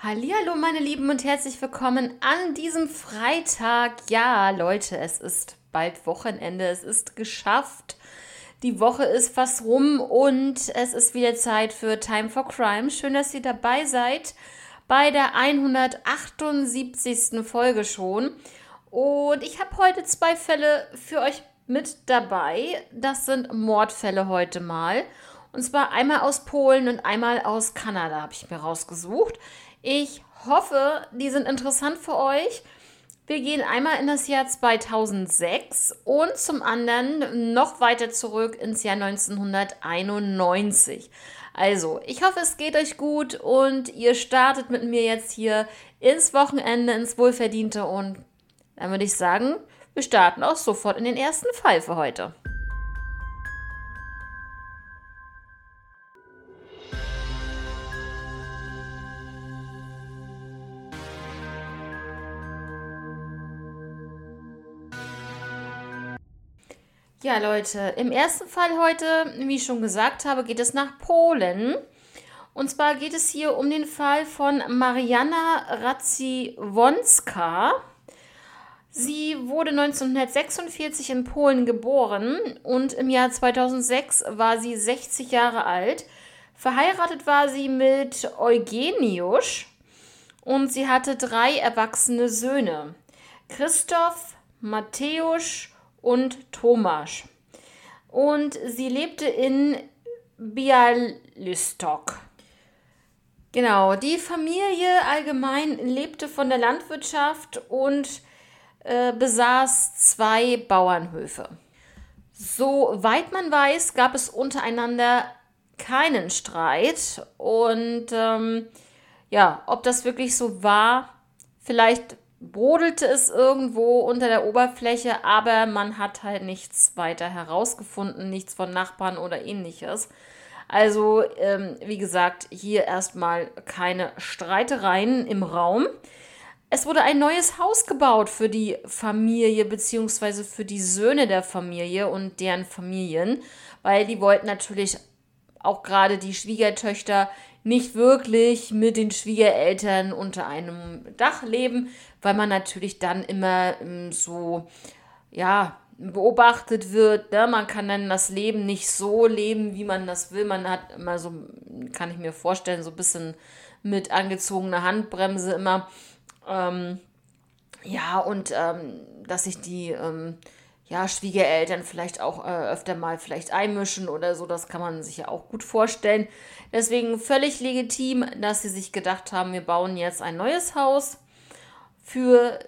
Hallo meine Lieben und herzlich willkommen an diesem Freitag. Ja, Leute, es ist bald Wochenende, es ist geschafft. Die Woche ist fast rum und es ist wieder Zeit für Time for Crime. Schön, dass ihr dabei seid bei der 178. Folge schon. Und ich habe heute zwei Fälle für euch mit dabei. Das sind Mordfälle heute mal. Und zwar einmal aus Polen und einmal aus Kanada habe ich mir rausgesucht. Ich hoffe, die sind interessant für euch. Wir gehen einmal in das Jahr 2006 und zum anderen noch weiter zurück ins Jahr 1991. Also, ich hoffe, es geht euch gut und ihr startet mit mir jetzt hier ins Wochenende, ins Wohlverdiente und dann würde ich sagen, wir starten auch sofort in den ersten Fall für heute. Ja, Leute, im ersten Fall heute, wie ich schon gesagt habe, geht es nach Polen. Und zwar geht es hier um den Fall von Mariana Radziwonska. Sie wurde 1946 in Polen geboren und im Jahr 2006 war sie 60 Jahre alt. Verheiratet war sie mit Eugeniusz und sie hatte drei erwachsene Söhne. Christoph, Matthäus und Tomasz. Und sie lebte in Bialystok. Genau, die Familie allgemein lebte von der Landwirtschaft und äh, besaß zwei Bauernhöfe. Soweit man weiß, gab es untereinander keinen Streit. Und ähm, ja, ob das wirklich so war, vielleicht brodelte es irgendwo unter der Oberfläche, aber man hat halt nichts weiter herausgefunden, nichts von Nachbarn oder ähnliches. Also, ähm, wie gesagt, hier erstmal keine Streitereien im Raum. Es wurde ein neues Haus gebaut für die Familie beziehungsweise für die Söhne der Familie und deren Familien, weil die wollten natürlich auch gerade die Schwiegertöchter nicht wirklich mit den Schwiegereltern unter einem Dach leben, weil man natürlich dann immer ähm, so, ja, beobachtet wird. Ne? Man kann dann das Leben nicht so leben, wie man das will. Man hat immer so, kann ich mir vorstellen, so ein bisschen mit angezogener Handbremse immer. Ähm, ja, und ähm, dass sich die ähm, ja, Schwiegereltern vielleicht auch äh, öfter mal vielleicht einmischen oder so, das kann man sich ja auch gut vorstellen. Deswegen völlig legitim, dass sie sich gedacht haben, wir bauen jetzt ein neues Haus für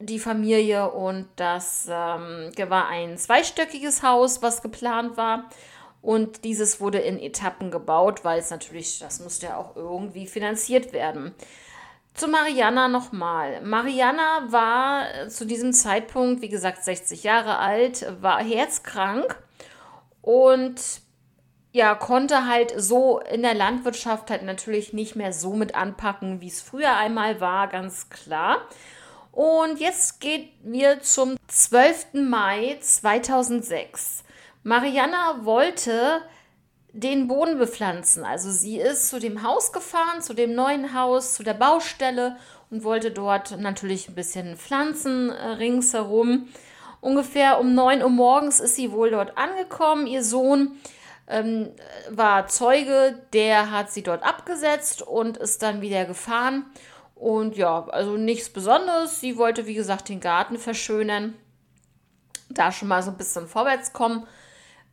die Familie und das ähm, war ein zweistöckiges Haus, was geplant war. Und dieses wurde in Etappen gebaut, weil es natürlich, das musste ja auch irgendwie finanziert werden. Zu Mariana nochmal. Mariana war zu diesem Zeitpunkt, wie gesagt, 60 Jahre alt, war herzkrank und ja, konnte halt so in der Landwirtschaft halt natürlich nicht mehr so mit anpacken, wie es früher einmal war, ganz klar. Und jetzt geht wir zum 12. Mai 2006. Mariana wollte den Boden bepflanzen. Also sie ist zu dem Haus gefahren, zu dem neuen Haus, zu der Baustelle und wollte dort natürlich ein bisschen pflanzen äh, ringsherum. Ungefähr um 9 Uhr morgens ist sie wohl dort angekommen. Ihr Sohn ähm, war Zeuge, der hat sie dort abgesetzt und ist dann wieder gefahren. Und ja, also nichts Besonderes. Sie wollte, wie gesagt, den Garten verschönern. Da schon mal so ein bisschen vorwärts kommen.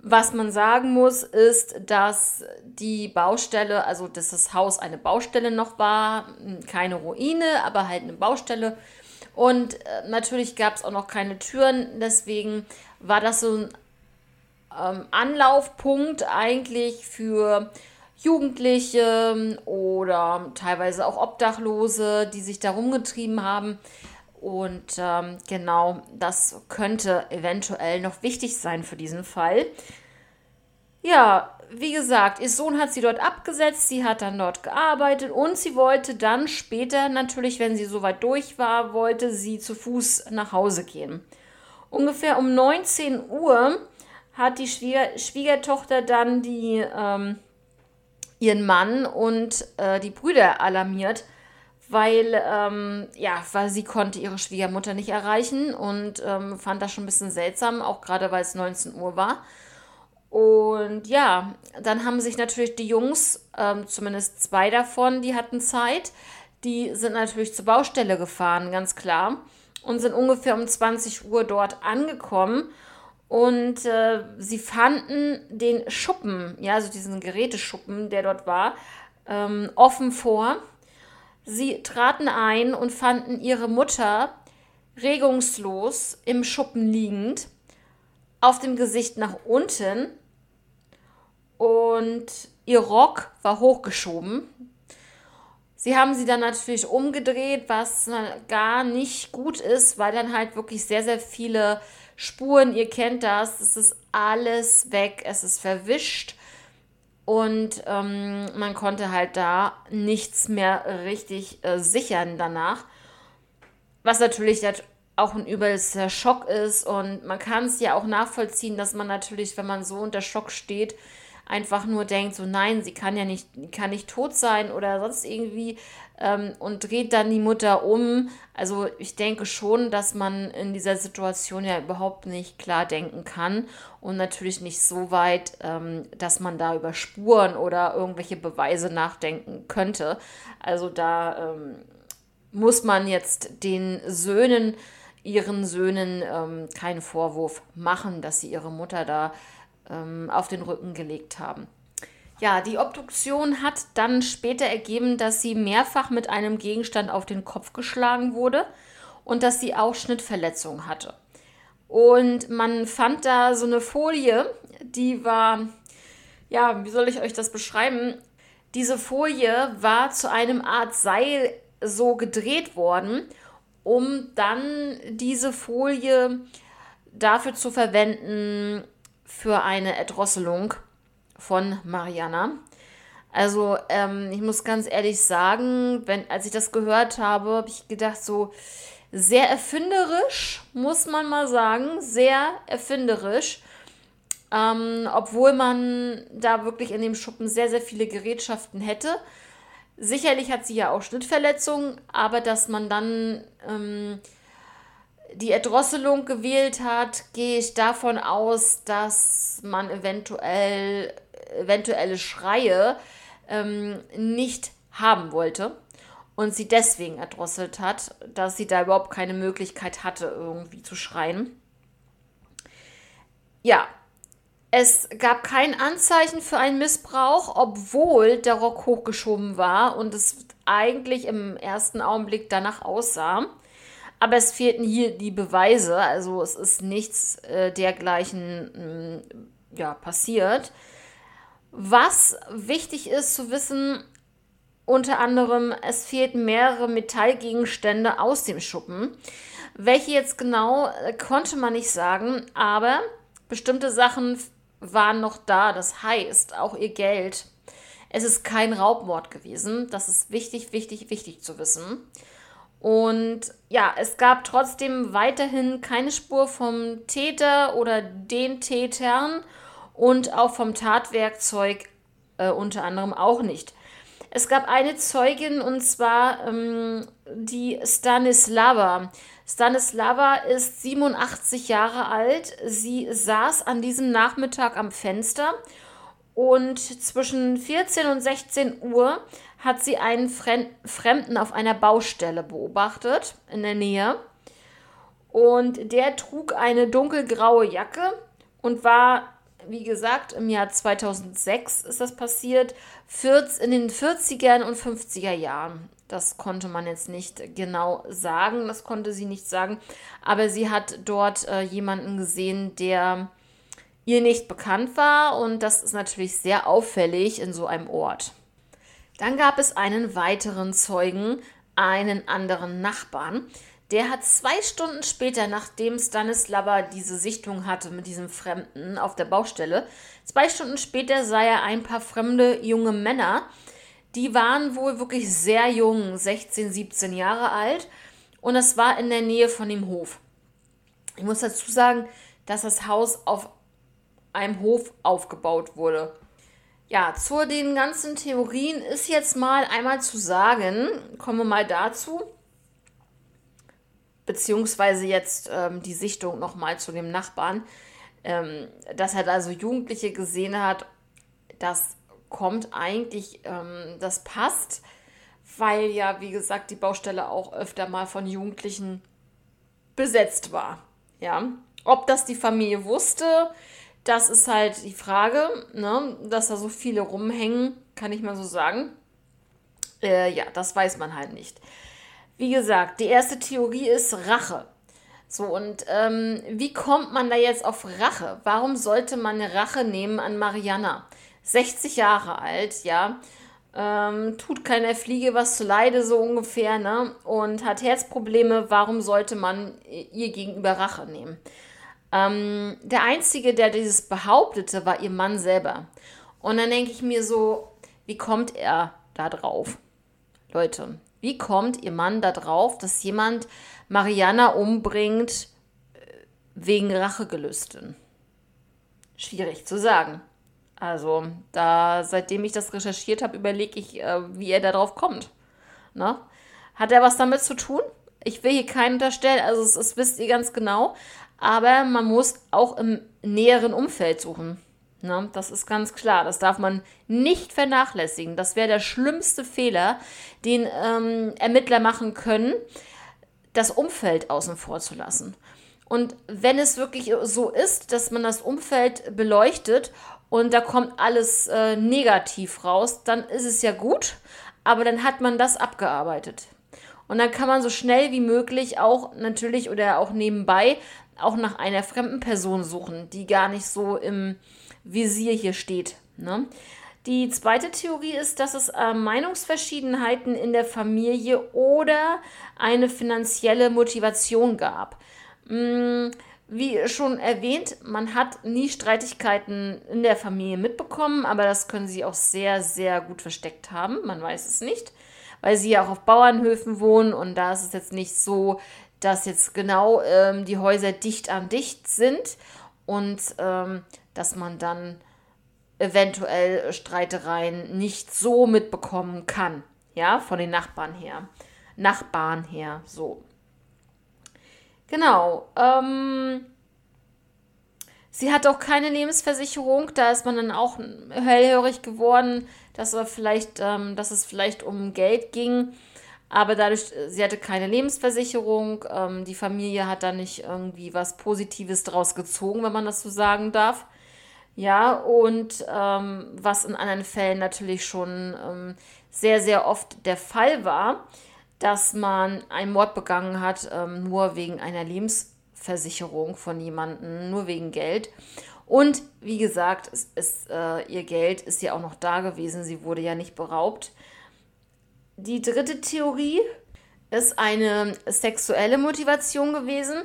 Was man sagen muss, ist, dass die Baustelle, also dass das Haus eine Baustelle noch war, keine Ruine, aber halt eine Baustelle. Und äh, natürlich gab es auch noch keine Türen, deswegen war das so ein ähm, Anlaufpunkt eigentlich für Jugendliche oder teilweise auch Obdachlose, die sich da rumgetrieben haben. Und ähm, genau, das könnte eventuell noch wichtig sein für diesen Fall. Ja, wie gesagt, ihr Sohn hat sie dort abgesetzt, sie hat dann dort gearbeitet und sie wollte dann später natürlich, wenn sie soweit durch war, wollte sie zu Fuß nach Hause gehen. Ungefähr um 19 Uhr hat die Schwieger Schwiegertochter dann die, ähm, ihren Mann und äh, die Brüder alarmiert, weil, ähm, ja, weil sie konnte ihre Schwiegermutter nicht erreichen und ähm, fand das schon ein bisschen seltsam, auch gerade weil es 19 Uhr war. Und ja, dann haben sich natürlich die Jungs, ähm, zumindest zwei davon, die hatten Zeit, die sind natürlich zur Baustelle gefahren, ganz klar, und sind ungefähr um 20 Uhr dort angekommen. Und äh, sie fanden den Schuppen, ja, also diesen Geräteschuppen, der dort war, ähm, offen vor Sie traten ein und fanden ihre Mutter regungslos im Schuppen liegend, auf dem Gesicht nach unten und ihr Rock war hochgeschoben. Sie haben sie dann natürlich umgedreht, was gar nicht gut ist, weil dann halt wirklich sehr, sehr viele Spuren, ihr kennt das, es ist alles weg, es ist verwischt und ähm, man konnte halt da nichts mehr richtig äh, sichern danach. Was natürlich auch ein übelster Schock ist. Und man kann es ja auch nachvollziehen, dass man natürlich, wenn man so unter Schock steht, einfach nur denkt, so nein, sie kann ja nicht, kann nicht tot sein oder sonst irgendwie ähm, und dreht dann die Mutter um. Also ich denke schon, dass man in dieser Situation ja überhaupt nicht klar denken kann und natürlich nicht so weit, ähm, dass man da über Spuren oder irgendwelche Beweise nachdenken könnte. Also da ähm, muss man jetzt den Söhnen, ihren Söhnen ähm, keinen Vorwurf machen, dass sie ihre Mutter da ähm, auf den Rücken gelegt haben. Ja, die Obduktion hat dann später ergeben, dass sie mehrfach mit einem Gegenstand auf den Kopf geschlagen wurde und dass sie auch Schnittverletzungen hatte. Und man fand da so eine Folie, die war, ja, wie soll ich euch das beschreiben? Diese Folie war zu einem Art Seil so gedreht worden, um dann diese Folie dafür zu verwenden für eine Erdrosselung von Mariana. Also ähm, ich muss ganz ehrlich sagen, wenn, als ich das gehört habe, habe ich gedacht, so sehr erfinderisch, muss man mal sagen, sehr erfinderisch. Ähm, obwohl man da wirklich in dem Schuppen sehr, sehr viele Gerätschaften hätte. Sicherlich hat sie ja auch Schnittverletzungen, aber dass man dann ähm, die Erdrosselung gewählt hat, gehe ich davon aus, dass man eventuell eventuelle Schreie ähm, nicht haben wollte und sie deswegen erdrosselt hat, dass sie da überhaupt keine Möglichkeit hatte, irgendwie zu schreien. Ja, es gab kein Anzeichen für einen Missbrauch, obwohl der Rock hochgeschoben war und es eigentlich im ersten Augenblick danach aussah. Aber es fehlten hier die Beweise, also es ist nichts äh, dergleichen mh, mm, ja, passiert. Was wichtig ist zu wissen, unter anderem, es fehlten mehrere Metallgegenstände aus dem Schuppen. Welche jetzt genau, äh, konnte man nicht sagen, aber bestimmte Sachen waren noch da. Das heißt, auch ihr Geld. Es ist kein Raubmord gewesen. Das ist wichtig, wichtig, wichtig zu wissen. Und ja, es gab trotzdem weiterhin keine Spur vom Täter oder den Tätern und auch vom Tatwerkzeug äh, unter anderem auch nicht. Es gab eine Zeugin und zwar ähm, die Stanislava. Stanislava ist 87 Jahre alt. Sie saß an diesem Nachmittag am Fenster und zwischen 14 und 16 Uhr hat sie einen Fremden auf einer Baustelle beobachtet in der Nähe. Und der trug eine dunkelgraue Jacke und war wie gesagt, im Jahr 2006 ist das passiert, in den 40er und 50er Jahren. Das konnte man jetzt nicht genau sagen, das konnte sie nicht sagen, aber sie hat dort äh, jemanden gesehen, der ihr nicht bekannt war und das ist natürlich sehr auffällig in so einem Ort. Dann gab es einen weiteren Zeugen, einen anderen Nachbarn, der hat zwei Stunden später, nachdem Stanislava diese Sichtung hatte mit diesem Fremden auf der Baustelle, zwei Stunden später sah er ein paar fremde junge Männer. Die waren wohl wirklich sehr jung, 16, 17 Jahre alt. Und das war in der Nähe von dem Hof. Ich muss dazu sagen, dass das Haus auf einem Hof aufgebaut wurde. Ja, zu den ganzen Theorien ist jetzt mal einmal zu sagen, kommen wir mal dazu, beziehungsweise jetzt ähm, die Sichtung nochmal zu dem Nachbarn, ähm, dass er da so Jugendliche gesehen hat, das kommt eigentlich, ähm, das passt, weil ja, wie gesagt, die Baustelle auch öfter mal von Jugendlichen besetzt war. Ja, ob das die Familie wusste, das ist halt die Frage, ne? dass da so viele rumhängen, kann ich mal so sagen. Äh, ja, das weiß man halt nicht. Wie gesagt, die erste Theorie ist Rache. So, und ähm, wie kommt man da jetzt auf Rache? Warum sollte man eine Rache nehmen an Mariana? 60 Jahre alt, ja. Ähm, tut keiner Fliege was zu Leide, so ungefähr, ne? Und hat Herzprobleme. Warum sollte man ihr gegenüber Rache nehmen? Ähm, der Einzige, der dieses behauptete, war ihr Mann selber. Und dann denke ich mir so, wie kommt er da drauf? Leute, wie kommt ihr Mann da drauf, dass jemand Mariana umbringt äh, wegen Rachegelüsten? Schwierig zu sagen. Also, da, seitdem ich das recherchiert habe, überlege ich, äh, wie er da drauf kommt. Ne? Hat er was damit zu tun? Ich will hier keinen unterstellen, also es wisst ihr ganz genau. Aber man muss auch im näheren Umfeld suchen. Ne? Das ist ganz klar. Das darf man nicht vernachlässigen. Das wäre der schlimmste Fehler, den ähm, Ermittler machen können, das Umfeld außen vor zu lassen. Und wenn es wirklich so ist, dass man das Umfeld beleuchtet und da kommt alles äh, negativ raus, dann ist es ja gut, aber dann hat man das abgearbeitet. Und dann kann man so schnell wie möglich auch natürlich oder auch nebenbei auch nach einer fremden Person suchen, die gar nicht so im Visier hier steht. Ne? Die zweite Theorie ist, dass es äh, Meinungsverschiedenheiten in der Familie oder eine finanzielle Motivation gab. Hm, wie schon erwähnt, man hat nie Streitigkeiten in der Familie mitbekommen, aber das können sie auch sehr, sehr gut versteckt haben. Man weiß es nicht, weil sie ja auch auf Bauernhöfen wohnen und da ist es jetzt nicht so, dass jetzt genau ähm, die Häuser dicht an dicht sind und ähm, dass man dann eventuell Streitereien nicht so mitbekommen kann, ja, von den Nachbarn her. Nachbarn her, so. Genau. Ähm, sie hat auch keine Lebensversicherung, da ist man dann auch hellhörig geworden, dass, er vielleicht, ähm, dass es vielleicht um Geld ging. Aber dadurch, äh, sie hatte keine Lebensversicherung, ähm, die Familie hat da nicht irgendwie was Positives draus gezogen, wenn man das so sagen darf. Ja, und ähm, was in anderen Fällen natürlich schon ähm, sehr, sehr oft der Fall war, dass man einen Mord begangen hat, ähm, nur wegen einer Lebensversicherung von jemandem, nur wegen Geld. Und wie gesagt, es ist, äh, ihr Geld ist ja auch noch da gewesen, sie wurde ja nicht beraubt. Die dritte Theorie ist eine sexuelle Motivation gewesen,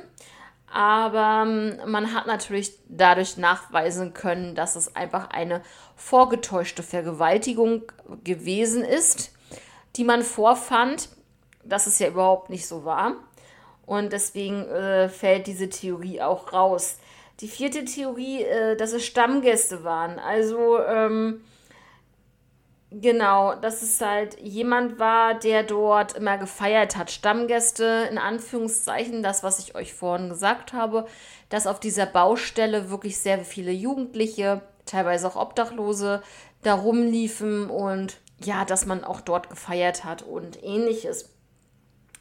aber ähm, man hat natürlich dadurch nachweisen können, dass es einfach eine vorgetäuschte Vergewaltigung gewesen ist, die man vorfand, dass es ja überhaupt nicht so war. Und deswegen äh, fällt diese Theorie auch raus. Die vierte Theorie, äh, dass es Stammgäste waren. Also ähm, Genau, dass es halt jemand war, der dort immer gefeiert hat. Stammgäste, in Anführungszeichen, das, was ich euch vorhin gesagt habe, dass auf dieser Baustelle wirklich sehr viele Jugendliche, teilweise auch Obdachlose, da rumliefen und ja, dass man auch dort gefeiert hat und ähnliches.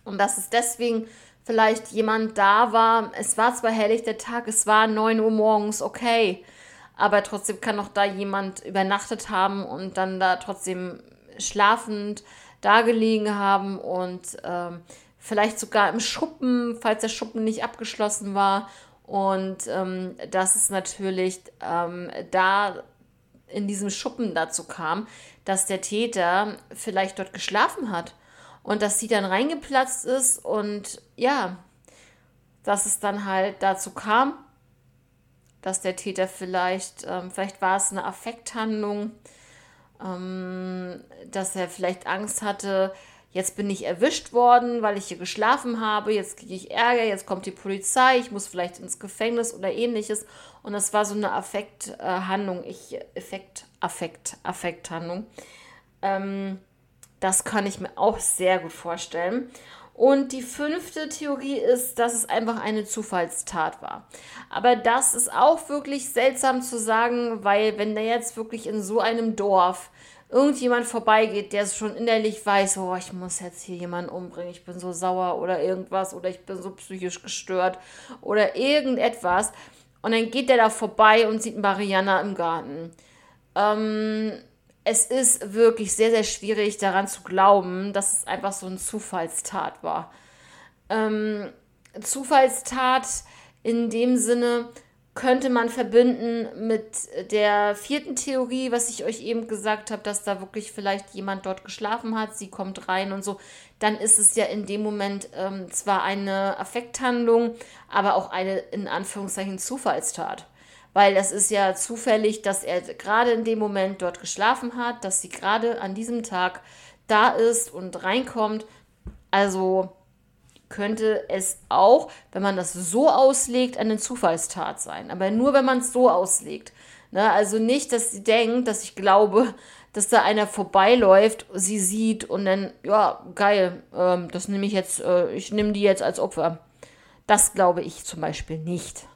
Und dass es deswegen vielleicht jemand da war. Es war zwar helllichter Tag, es war 9 Uhr morgens, okay aber trotzdem kann auch da jemand übernachtet haben und dann da trotzdem schlafend da gelegen haben und ähm, vielleicht sogar im Schuppen, falls der Schuppen nicht abgeschlossen war. Und ähm, dass es natürlich ähm, da in diesem Schuppen dazu kam, dass der Täter vielleicht dort geschlafen hat und dass sie dann reingeplatzt ist und ja, dass es dann halt dazu kam, dass der Täter vielleicht, ähm, vielleicht war es eine Affekthandlung, ähm, dass er vielleicht Angst hatte, jetzt bin ich erwischt worden, weil ich hier geschlafen habe, jetzt kriege ich Ärger, jetzt kommt die Polizei, ich muss vielleicht ins Gefängnis oder ähnliches. Und das war so eine Affekthandlung, ich, Effekt, Affekt, Affekthandlung. Ähm, das kann ich mir auch sehr gut vorstellen. Und die fünfte Theorie ist, dass es einfach eine Zufallstat war. Aber das ist auch wirklich seltsam zu sagen, weil wenn da jetzt wirklich in so einem Dorf irgendjemand vorbeigeht, der schon innerlich weiß, oh, ich muss jetzt hier jemanden umbringen, ich bin so sauer oder irgendwas oder ich bin so psychisch gestört oder irgendetwas. Und dann geht der da vorbei und sieht Mariana im Garten. Ähm, es ist wirklich sehr, sehr schwierig daran zu glauben, dass es einfach so eine Zufallstat war. Ähm, Zufallstat in dem Sinne, könnte man verbinden mit der vierten Theorie, was ich euch eben gesagt habe, dass da wirklich vielleicht jemand dort geschlafen hat, sie kommt rein und so, dann ist es ja in dem Moment ähm, zwar eine Affekthandlung, aber auch eine in Anführungszeichen Zufallstat. Weil das ist ja zufällig, dass er gerade in dem Moment dort geschlafen hat, dass sie gerade an diesem Tag da ist und reinkommt. Also könnte es auch, wenn man das so auslegt, eine Zufallstat sein. Aber nur, wenn man es so auslegt. Ne? Also nicht, dass sie denkt, dass ich glaube, dass da einer vorbeiläuft, sie sieht und dann, ja, geil, ähm, das nehme ich jetzt, äh, ich nehme die jetzt als Opfer. Das glaube ich zum Beispiel nicht.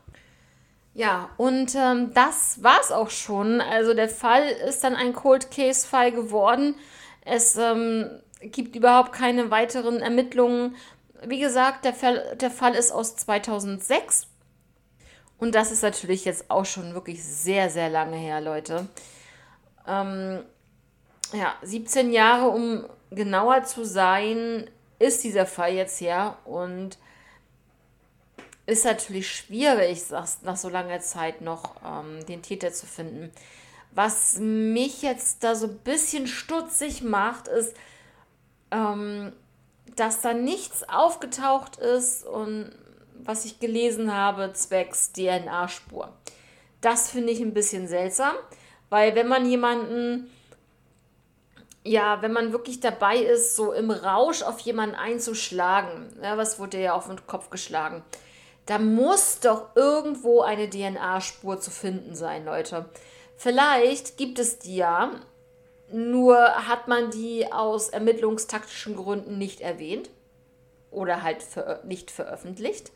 Ja, und ähm, das es auch schon. Also der Fall ist dann ein Cold Case Fall geworden. Es ähm, gibt überhaupt keine weiteren Ermittlungen wie gesagt, der Fall, der Fall ist aus 2006. Und das ist natürlich jetzt auch schon wirklich sehr, sehr lange her, Leute. Ähm, ja, 17 Jahre, um genauer zu sein, ist dieser Fall jetzt her. Und ist natürlich schwierig, nach so langer Zeit noch ähm, den Täter zu finden. Was mich jetzt da so ein bisschen stutzig macht, ist, ähm, dass da nichts aufgetaucht ist und was ich gelesen habe, zwecks DNA-Spur. Das finde ich ein bisschen seltsam, weil wenn man jemanden, ja, wenn man wirklich dabei ist, so im Rausch auf jemanden einzuschlagen, ja, was wurde ja auf den Kopf geschlagen, da muss doch irgendwo eine DNA-Spur zu finden sein, Leute. Vielleicht gibt es die ja, nur hat man die aus ermittlungstaktischen Gründen nicht erwähnt oder halt ver nicht veröffentlicht.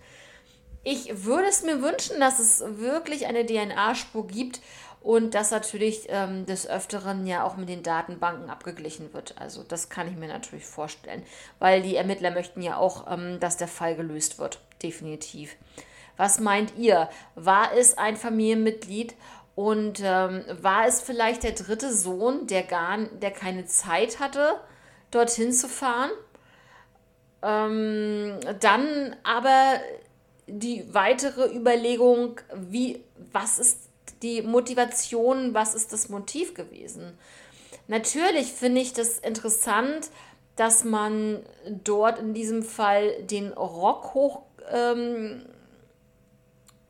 Ich würde es mir wünschen, dass es wirklich eine DNA-Spur gibt und dass natürlich ähm, des Öfteren ja auch mit den Datenbanken abgeglichen wird. Also das kann ich mir natürlich vorstellen, weil die Ermittler möchten ja auch, ähm, dass der Fall gelöst wird. Definitiv. Was meint ihr? War es ein Familienmitglied und ähm, war es vielleicht der dritte Sohn, der gar, der keine Zeit hatte, dorthin zu fahren? Ähm, dann aber die weitere Überlegung, wie, was ist die Motivation, was ist das Motiv gewesen? Natürlich finde ich das interessant, dass man dort in diesem Fall den Rock hoch, ähm,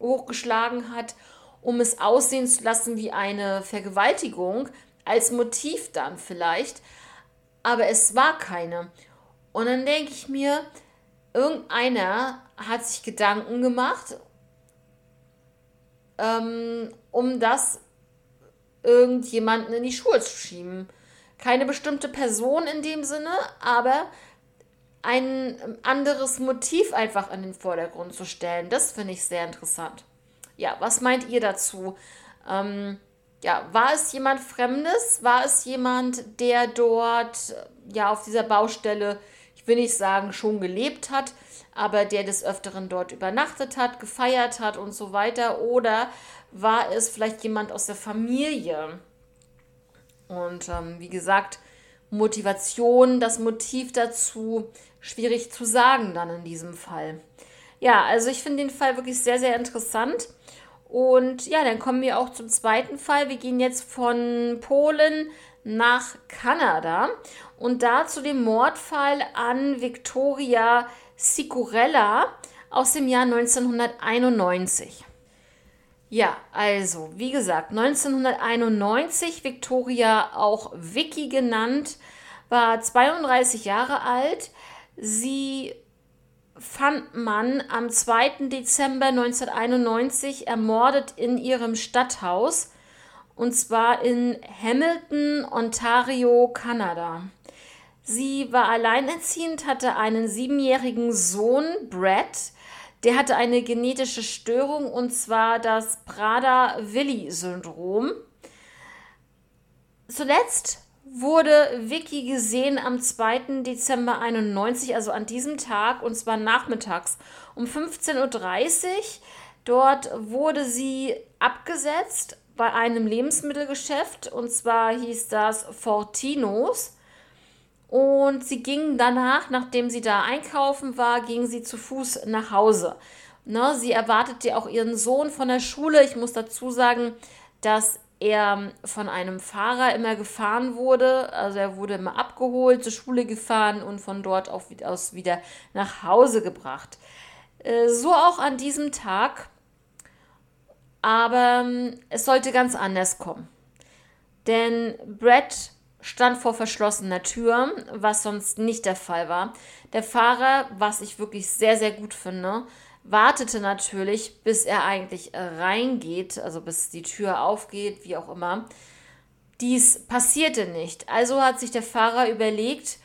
hochgeschlagen hat um es aussehen zu lassen wie eine Vergewaltigung, als Motiv dann vielleicht, aber es war keine. Und dann denke ich mir, irgendeiner hat sich Gedanken gemacht, ähm, um das irgendjemanden in die Schuhe zu schieben. Keine bestimmte Person in dem Sinne, aber ein anderes Motiv einfach in den Vordergrund zu stellen. Das finde ich sehr interessant. Ja, was meint ihr dazu? Ähm, ja, war es jemand Fremdes? War es jemand, der dort ja auf dieser Baustelle, ich will nicht sagen, schon gelebt hat, aber der des Öfteren dort übernachtet hat, gefeiert hat und so weiter? Oder war es vielleicht jemand aus der Familie? Und ähm, wie gesagt, Motivation, das Motiv dazu, schwierig zu sagen dann in diesem Fall. Ja, also ich finde den Fall wirklich sehr, sehr interessant. Und ja, dann kommen wir auch zum zweiten Fall. Wir gehen jetzt von Polen nach Kanada und da zu dem Mordfall an Victoria Sicurella aus dem Jahr 1991. Ja, also, wie gesagt, 1991, Victoria auch Vicky genannt, war 32 Jahre alt. Sie fand man am 2. Dezember 1991 ermordet in ihrem Stadthaus und zwar in Hamilton, Ontario, Kanada. Sie war alleinerziehend, hatte einen siebenjährigen Sohn, Brad. Der hatte eine genetische Störung und zwar das Prader-Willi-Syndrom. Zuletzt wurde Vicky gesehen am 2. Dezember 91, also an diesem Tag, und zwar nachmittags um 15.30 Uhr. Dort wurde sie abgesetzt bei einem Lebensmittelgeschäft, und zwar hieß das Fortinos. Und sie ging danach, nachdem sie da einkaufen war, ging sie zu Fuß nach Hause. Ne, sie erwartete auch ihren Sohn von der Schule. Ich muss dazu sagen, dass er von einem Fahrer immer gefahren wurde. Also er wurde immer abgeholt, zur Schule gefahren und von dort aus wieder nach Hause gebracht. Äh, so auch an diesem Tag. Aber ähm, es sollte ganz anders kommen. Denn Brett stand vor verschlossener Tür, was sonst nicht der Fall war. Der Fahrer, was ich wirklich sehr, sehr gut finde, wartete natürlich, bis er eigentlich reingeht, also bis die Tür aufgeht, wie auch immer. Dies passierte nicht. Also hat sich der Fahrer überlegt,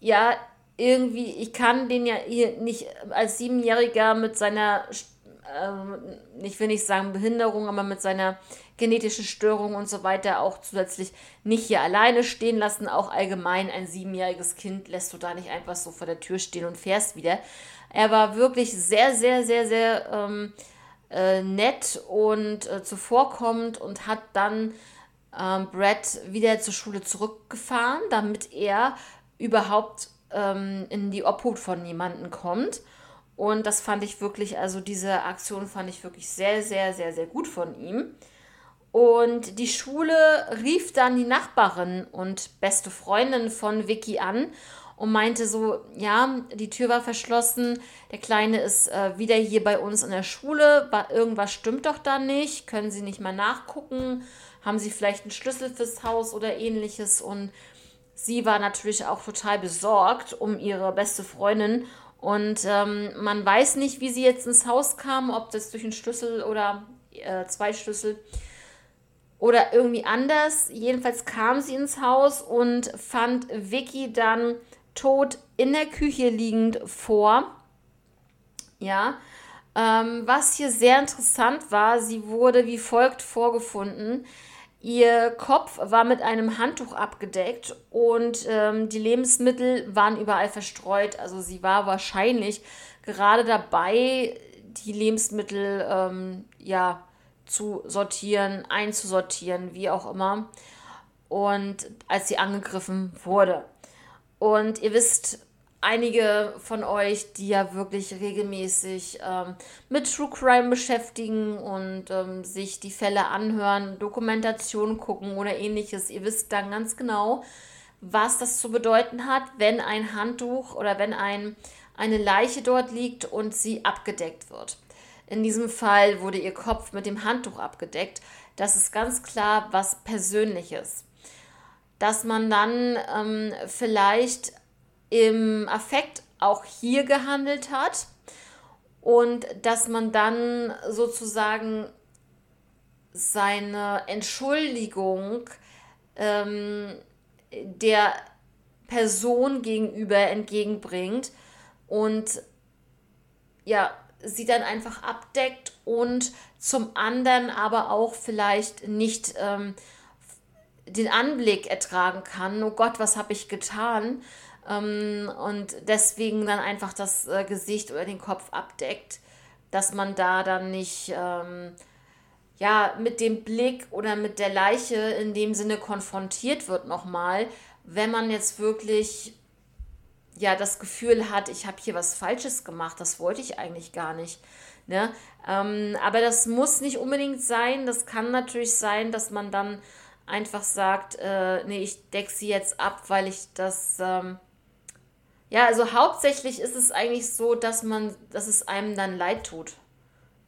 ja, irgendwie, ich kann den ja hier nicht als Siebenjähriger mit seiner, äh, ich will nicht sagen Behinderung, aber mit seiner genetischen Störung und so weiter auch zusätzlich nicht hier alleine stehen lassen. Auch allgemein ein siebenjähriges Kind lässt du da nicht einfach so vor der Tür stehen und fährst wieder. Er war wirklich sehr, sehr, sehr, sehr ähm, äh, nett und äh, zuvorkommend und hat dann ähm, Brad wieder zur Schule zurückgefahren, damit er überhaupt ähm, in die Obhut von jemandem kommt. Und das fand ich wirklich, also diese Aktion fand ich wirklich sehr, sehr, sehr, sehr gut von ihm. Und die Schule rief dann die Nachbarin und beste Freundin von Vicky an und meinte so, ja, die Tür war verschlossen, der Kleine ist äh, wieder hier bei uns in der Schule, irgendwas stimmt doch da nicht, können Sie nicht mal nachgucken, haben Sie vielleicht einen Schlüssel fürs Haus oder ähnliches und sie war natürlich auch total besorgt um ihre beste Freundin und ähm, man weiß nicht, wie sie jetzt ins Haus kam, ob das durch einen Schlüssel oder äh, zwei Schlüssel oder irgendwie anders. Jedenfalls kam sie ins Haus und fand Vicky dann tot in der Küche liegend vor. Ja, ähm, was hier sehr interessant war, sie wurde wie folgt vorgefunden. Ihr Kopf war mit einem Handtuch abgedeckt und ähm, die Lebensmittel waren überall verstreut. Also sie war wahrscheinlich gerade dabei, die Lebensmittel ähm, ja, zu sortieren, einzusortieren, wie auch immer. Und als sie angegriffen wurde. Und ihr wisst, einige von euch, die ja wirklich regelmäßig ähm, mit True Crime beschäftigen und ähm, sich die Fälle anhören, Dokumentation gucken oder ähnliches, ihr wisst dann ganz genau, was das zu bedeuten hat, wenn ein Handtuch oder wenn ein, eine Leiche dort liegt und sie abgedeckt wird. In diesem Fall wurde ihr Kopf mit dem Handtuch abgedeckt. Das ist ganz klar was Persönliches dass man dann ähm, vielleicht im Affekt auch hier gehandelt hat und dass man dann sozusagen seine Entschuldigung ähm, der Person gegenüber entgegenbringt und ja, sie dann einfach abdeckt und zum anderen aber auch vielleicht nicht ähm, den Anblick ertragen kann, oh Gott, was habe ich getan? Ähm, und deswegen dann einfach das äh, Gesicht oder den Kopf abdeckt, dass man da dann nicht ähm, ja mit dem Blick oder mit der Leiche in dem Sinne konfrontiert wird nochmal, wenn man jetzt wirklich ja das Gefühl hat, ich habe hier was Falsches gemacht, das wollte ich eigentlich gar nicht. Ne? Ähm, aber das muss nicht unbedingt sein. Das kann natürlich sein, dass man dann einfach sagt, äh, nee, ich decke sie jetzt ab, weil ich das, ähm, ja, also hauptsächlich ist es eigentlich so, dass man, dass es einem dann leid tut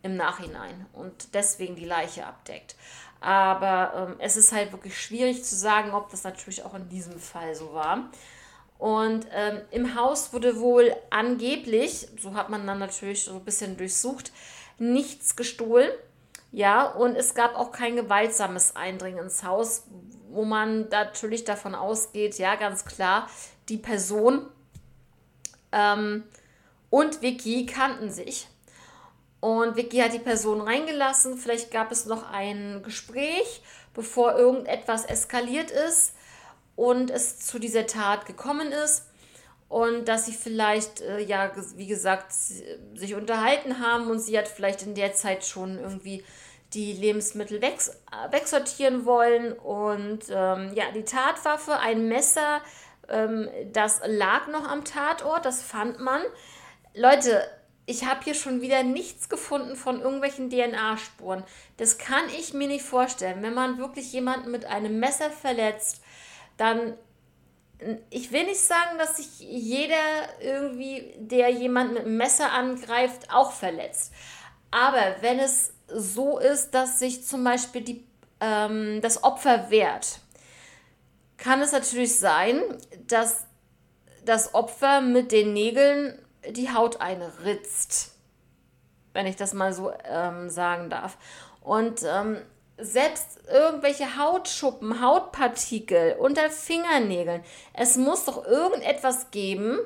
im Nachhinein und deswegen die Leiche abdeckt. Aber ähm, es ist halt wirklich schwierig zu sagen, ob das natürlich auch in diesem Fall so war. Und ähm, im Haus wurde wohl angeblich, so hat man dann natürlich so ein bisschen durchsucht, nichts gestohlen. Ja, und es gab auch kein gewaltsames Eindringen ins Haus, wo man natürlich davon ausgeht, ja, ganz klar, die Person ähm, und Vicky kannten sich. Und Vicky hat die Person reingelassen. Vielleicht gab es noch ein Gespräch, bevor irgendetwas eskaliert ist und es zu dieser Tat gekommen ist. Und dass sie vielleicht, äh, ja, wie gesagt, sich unterhalten haben und sie hat vielleicht in der Zeit schon irgendwie die Lebensmittel weg, wegsortieren wollen. Und ähm, ja, die Tatwaffe, ein Messer, ähm, das lag noch am Tatort, das fand man. Leute, ich habe hier schon wieder nichts gefunden von irgendwelchen DNA-Spuren. Das kann ich mir nicht vorstellen. Wenn man wirklich jemanden mit einem Messer verletzt, dann, ich will nicht sagen, dass sich jeder irgendwie, der jemanden mit einem Messer angreift, auch verletzt. Aber wenn es so ist, dass sich zum Beispiel die, ähm, das Opfer wehrt, kann es natürlich sein, dass das Opfer mit den Nägeln die Haut einritzt, wenn ich das mal so ähm, sagen darf. Und ähm, selbst irgendwelche Hautschuppen, Hautpartikel unter Fingernägeln, es muss doch irgendetwas geben,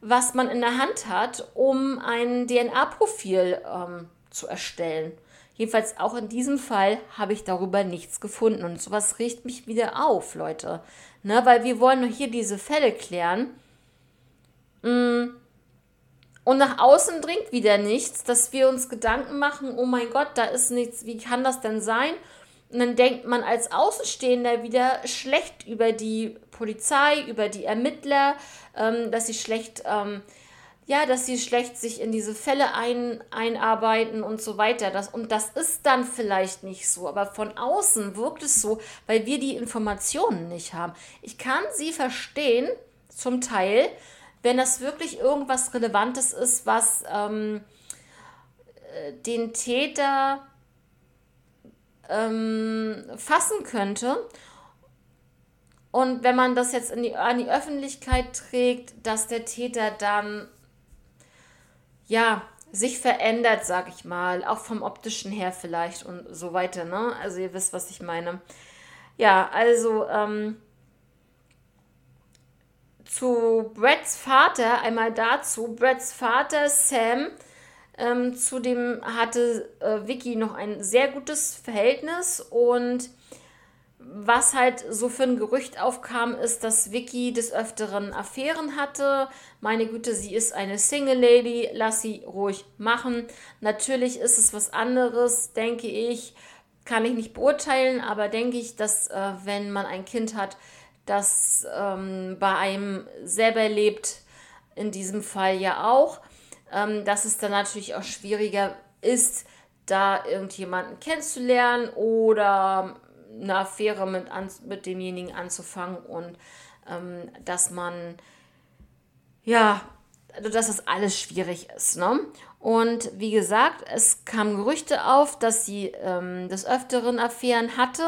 was man in der Hand hat, um ein DNA-Profil ähm, zu erstellen. Jedenfalls auch in diesem Fall habe ich darüber nichts gefunden. Und sowas riecht mich wieder auf, Leute. Ne, weil wir wollen hier diese Fälle klären. Mm. Und nach außen dringt wieder nichts, dass wir uns Gedanken machen, oh mein Gott, da ist nichts, wie kann das denn sein? Und dann denkt man als Außenstehender wieder schlecht über die Polizei, über die Ermittler, ähm, dass sie schlecht ähm, ja, dass sie schlecht sich in diese Fälle ein, einarbeiten und so weiter. Das, und das ist dann vielleicht nicht so, aber von außen wirkt es so, weil wir die Informationen nicht haben. Ich kann sie verstehen, zum Teil, wenn das wirklich irgendwas Relevantes ist, was ähm, äh, den Täter ähm, fassen könnte. Und wenn man das jetzt die, an die Öffentlichkeit trägt, dass der Täter dann ja, sich verändert, sag ich mal, auch vom optischen her vielleicht und so weiter, ne? Also ihr wisst, was ich meine. Ja, also ähm, zu Brads Vater, einmal dazu, Brads Vater Sam, ähm, zu dem hatte äh, Vicky noch ein sehr gutes Verhältnis und was halt so für ein Gerücht aufkam, ist, dass Vicky des Öfteren Affären hatte. Meine Güte, sie ist eine Single Lady, lass sie ruhig machen. Natürlich ist es was anderes, denke ich, kann ich nicht beurteilen, aber denke ich, dass äh, wenn man ein Kind hat, das ähm, bei einem selber lebt, in diesem Fall ja auch, ähm, dass es dann natürlich auch schwieriger ist, da irgendjemanden kennenzulernen oder eine Affäre mit, an, mit demjenigen anzufangen und ähm, dass man, ja, dass das alles schwierig ist. Ne? Und wie gesagt, es kamen Gerüchte auf, dass sie ähm, des Öfteren Affären hatte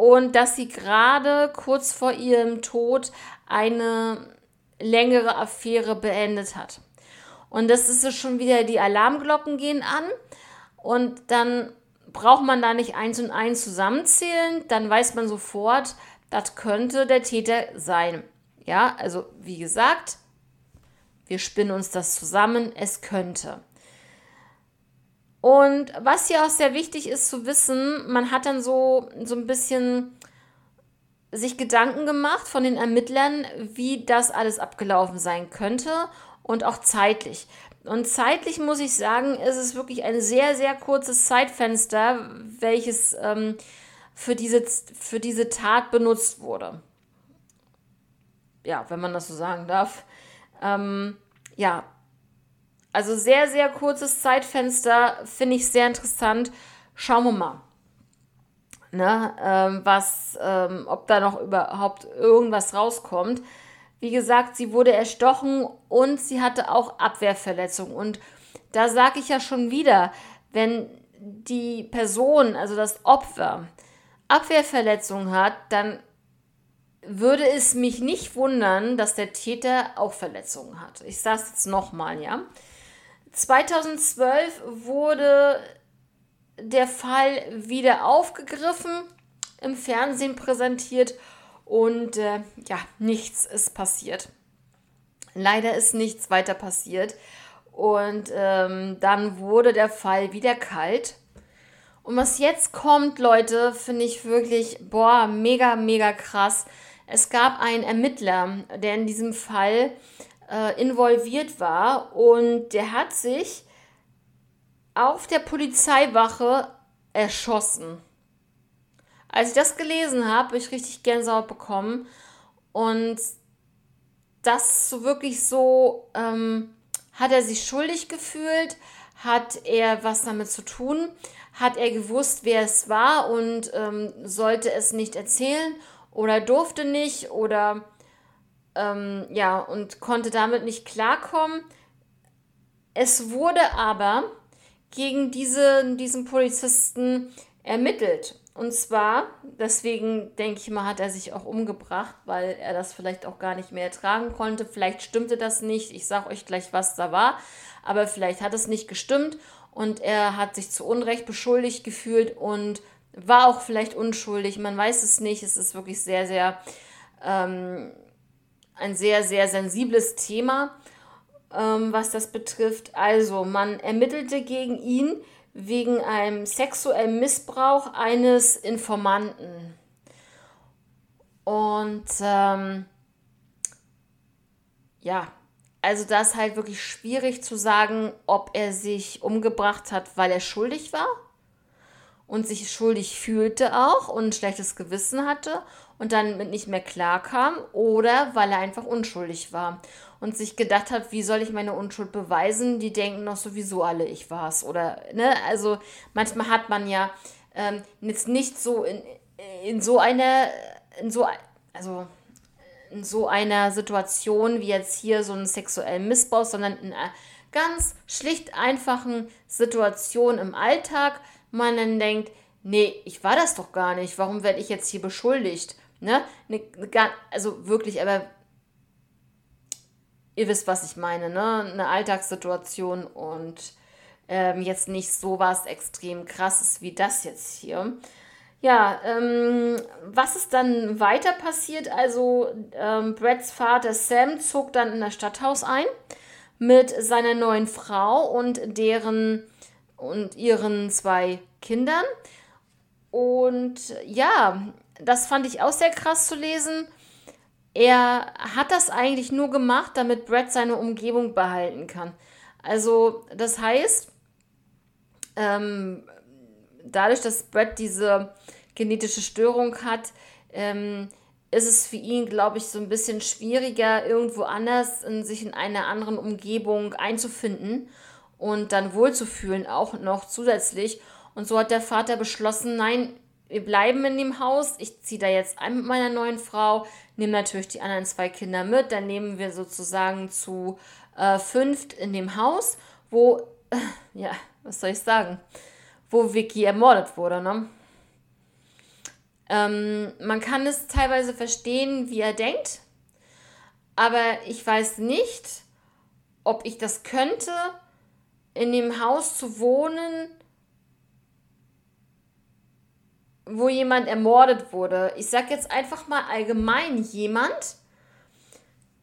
und dass sie gerade kurz vor ihrem Tod eine längere Affäre beendet hat. Und das ist schon wieder, die Alarmglocken gehen an. Und dann braucht man da nicht eins und eins zusammenzählen, dann weiß man sofort, das könnte der Täter sein. Ja, also wie gesagt, wir spinnen uns das zusammen, es könnte. Und was hier auch sehr wichtig ist zu wissen, man hat dann so, so ein bisschen sich Gedanken gemacht von den Ermittlern, wie das alles abgelaufen sein könnte und auch zeitlich. Und zeitlich muss ich sagen, ist es wirklich ein sehr, sehr kurzes Zeitfenster, welches ähm, für, diese, für diese Tat benutzt wurde. Ja, wenn man das so sagen darf. Ähm, ja, also sehr, sehr kurzes Zeitfenster, finde ich sehr interessant. Schauen wir mal. Ne, ähm, was, ähm, ob da noch überhaupt irgendwas rauskommt. Wie gesagt, sie wurde erstochen und sie hatte auch Abwehrverletzung. Und da sage ich ja schon wieder, wenn die Person, also das Opfer, Abwehrverletzungen hat, dann würde es mich nicht wundern, dass der Täter auch Verletzungen hat. Ich sage es jetzt nochmal, ja. 2012 wurde der Fall wieder aufgegriffen, im Fernsehen präsentiert und äh, ja, nichts ist passiert. Leider ist nichts weiter passiert. Und ähm, dann wurde der Fall wieder kalt. Und was jetzt kommt, Leute, finde ich wirklich, boah, mega, mega krass. Es gab einen Ermittler, der in diesem Fall äh, involviert war und der hat sich auf der Polizeiwache erschossen. Als ich das gelesen habe, habe ich richtig Gänsehaut bekommen und das so wirklich so, ähm, hat er sich schuldig gefühlt, hat er was damit zu tun, hat er gewusst, wer es war und ähm, sollte es nicht erzählen oder durfte nicht oder ähm, ja und konnte damit nicht klarkommen. Es wurde aber gegen diese, diesen Polizisten ermittelt. Und zwar, deswegen denke ich mal, hat er sich auch umgebracht, weil er das vielleicht auch gar nicht mehr ertragen konnte. Vielleicht stimmte das nicht. Ich sage euch gleich, was da war. Aber vielleicht hat es nicht gestimmt und er hat sich zu Unrecht beschuldigt gefühlt und war auch vielleicht unschuldig. Man weiß es nicht. Es ist wirklich sehr, sehr ähm, ein sehr, sehr sensibles Thema, ähm, was das betrifft. Also, man ermittelte gegen ihn wegen einem sexuellen Missbrauch eines Informanten. Und ähm, ja, also das ist halt wirklich schwierig zu sagen, ob er sich umgebracht hat, weil er schuldig war und sich schuldig fühlte auch und ein schlechtes Gewissen hatte und dann mit nicht mehr klar kam oder weil er einfach unschuldig war und sich gedacht hat, wie soll ich meine Unschuld beweisen? Die denken doch sowieso alle, ich war's. Oder, ne, also manchmal hat man ja ähm, jetzt nicht so in, in so einer, in so, also in so einer Situation wie jetzt hier so einen sexuellen Missbrauch, sondern in einer ganz schlicht einfachen Situation im Alltag, man dann denkt, nee, ich war das doch gar nicht, warum werde ich jetzt hier beschuldigt? Ne? ne also wirklich, aber ihr wisst, was ich meine, ne? Eine Alltagssituation und ähm, jetzt nicht so was extrem krasses wie das jetzt hier. Ja, ähm, was ist dann weiter passiert? Also, ähm, Brads Vater Sam zog dann in das Stadthaus ein mit seiner neuen Frau und deren und ihren zwei Kindern. Und ja, das fand ich auch sehr krass zu lesen er hat das eigentlich nur gemacht, damit Brad seine Umgebung behalten kann. Also, das heißt, ähm, dadurch, dass Brad diese genetische Störung hat, ähm, ist es für ihn, glaube ich, so ein bisschen schwieriger, irgendwo anders in sich in einer anderen Umgebung einzufinden und dann wohlzufühlen, auch noch zusätzlich. Und so hat der Vater beschlossen, nein, wir bleiben in dem Haus. Ich ziehe da jetzt ein mit meiner neuen Frau, nehme natürlich die anderen zwei Kinder mit. Dann nehmen wir sozusagen zu äh, fünft in dem Haus, wo, äh, ja, was soll ich sagen, wo Vicky ermordet wurde, ne? Ähm, man kann es teilweise verstehen, wie er denkt, aber ich weiß nicht, ob ich das könnte, in dem Haus zu wohnen, wo jemand ermordet wurde. Ich sage jetzt einfach mal allgemein jemand.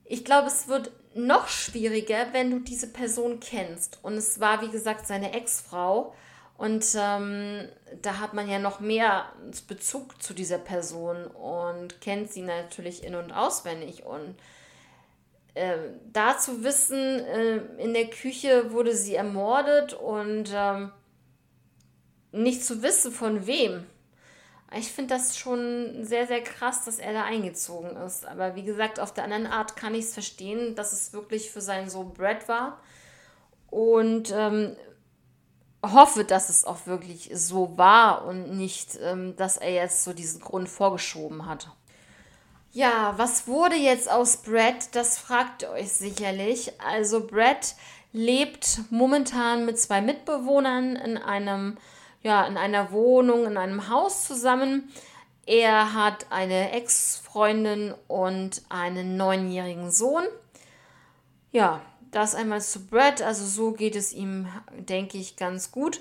Ich glaube, es wird noch schwieriger, wenn du diese Person kennst. Und es war, wie gesagt, seine Ex-Frau. Und ähm, da hat man ja noch mehr Bezug zu dieser Person und kennt sie natürlich in- und auswendig. Und äh, da zu wissen, äh, in der Küche wurde sie ermordet und ähm, nicht zu wissen, von wem ich finde das schon sehr, sehr krass, dass er da eingezogen ist. Aber wie gesagt, auf der anderen Art kann ich es verstehen, dass es wirklich für seinen Sohn Brad war. Und ähm, hoffe, dass es auch wirklich so war und nicht, ähm, dass er jetzt so diesen Grund vorgeschoben hat. Ja, was wurde jetzt aus Brad? Das fragt ihr euch sicherlich. Also Brad lebt momentan mit zwei Mitbewohnern in einem ja, in einer Wohnung, in einem Haus zusammen. Er hat eine Ex-Freundin und einen neunjährigen Sohn. Ja, das einmal zu Brad. Also so geht es ihm, denke ich, ganz gut.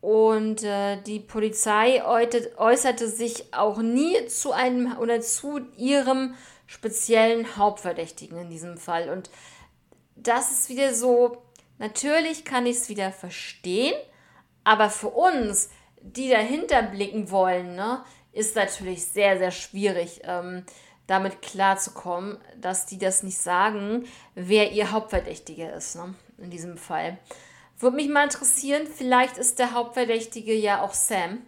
Und äh, die Polizei äußerte sich auch nie zu einem oder zu ihrem speziellen Hauptverdächtigen in diesem Fall. Und das ist wieder so, natürlich kann ich es wieder verstehen, aber für uns, die dahinter blicken wollen, ne, ist natürlich sehr, sehr schwierig, ähm, damit klarzukommen, dass die das nicht sagen, wer ihr Hauptverdächtiger ist, ne, in diesem Fall. Würde mich mal interessieren, vielleicht ist der Hauptverdächtige ja auch Sam,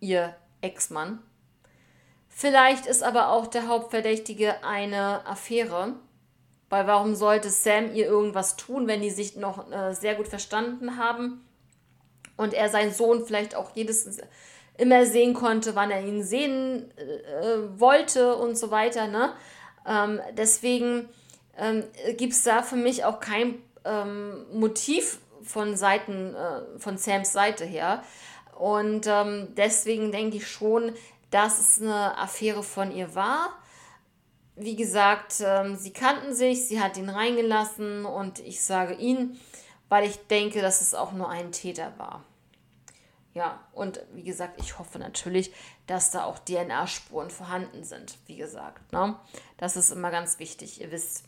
ihr Ex-Mann. Vielleicht ist aber auch der Hauptverdächtige eine Affäre. Weil warum sollte Sam ihr irgendwas tun, wenn die sich noch äh, sehr gut verstanden haben und er seinen Sohn vielleicht auch jedes immer sehen konnte, wann er ihn sehen äh, wollte und so weiter. Ne? Ähm, deswegen ähm, gibt es da für mich auch kein ähm, Motiv von Seiten, äh, von Sams Seite her. Und ähm, deswegen denke ich schon, dass es eine Affäre von ihr war. Wie gesagt, ähm, sie kannten sich, sie hat ihn reingelassen und ich sage ihn, weil ich denke, dass es auch nur ein Täter war. Ja, und wie gesagt, ich hoffe natürlich, dass da auch DNA-Spuren vorhanden sind. Wie gesagt, ne? das ist immer ganz wichtig, ihr wisst.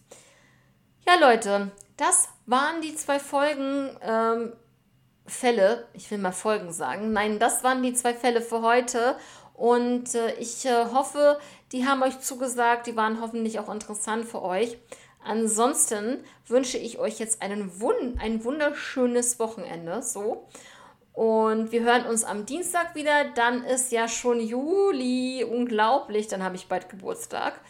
Ja, Leute, das waren die zwei Folgen, ähm, Fälle, ich will mal Folgen sagen. Nein, das waren die zwei Fälle für heute. Und äh, ich äh, hoffe, die haben euch zugesagt, die waren hoffentlich auch interessant für euch. Ansonsten wünsche ich euch jetzt einen Wund ein wunderschönes Wochenende. So. Und wir hören uns am Dienstag wieder. Dann ist ja schon Juli. Unglaublich. Dann habe ich bald Geburtstag.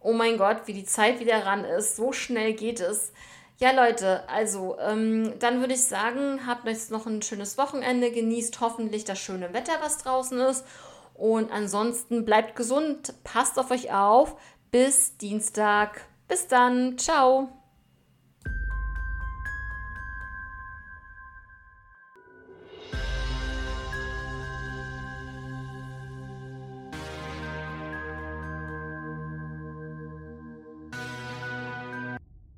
Oh mein Gott, wie die Zeit wieder ran ist. So schnell geht es. Ja, Leute, also ähm, dann würde ich sagen, habt jetzt noch ein schönes Wochenende. Genießt hoffentlich das schöne Wetter, was draußen ist. Und ansonsten bleibt gesund, passt auf euch auf. Bis Dienstag. Bis dann. Ciao.